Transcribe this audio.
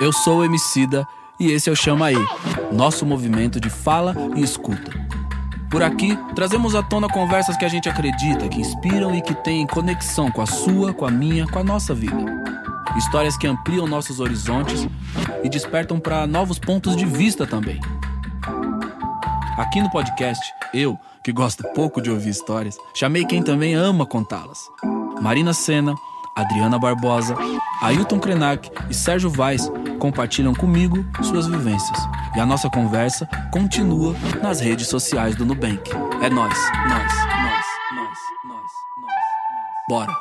Eu sou o Emicida e esse é o Chama Aí, nosso movimento de fala e escuta. Por aqui, trazemos à tona conversas que a gente acredita, que inspiram e que têm conexão com a sua, com a minha, com a nossa vida. Histórias que ampliam nossos horizontes e despertam para novos pontos de vista também. Aqui no podcast, eu, que gosto pouco de ouvir histórias, chamei quem também ama contá-las. Marina Sena, Adriana Barbosa, Ailton Krenak e Sérgio Vaz compartilham comigo suas vivências. E a nossa conversa continua nas redes sociais do Nubank. É nós, nós, nós, nós, nós, nós, nós. Bora!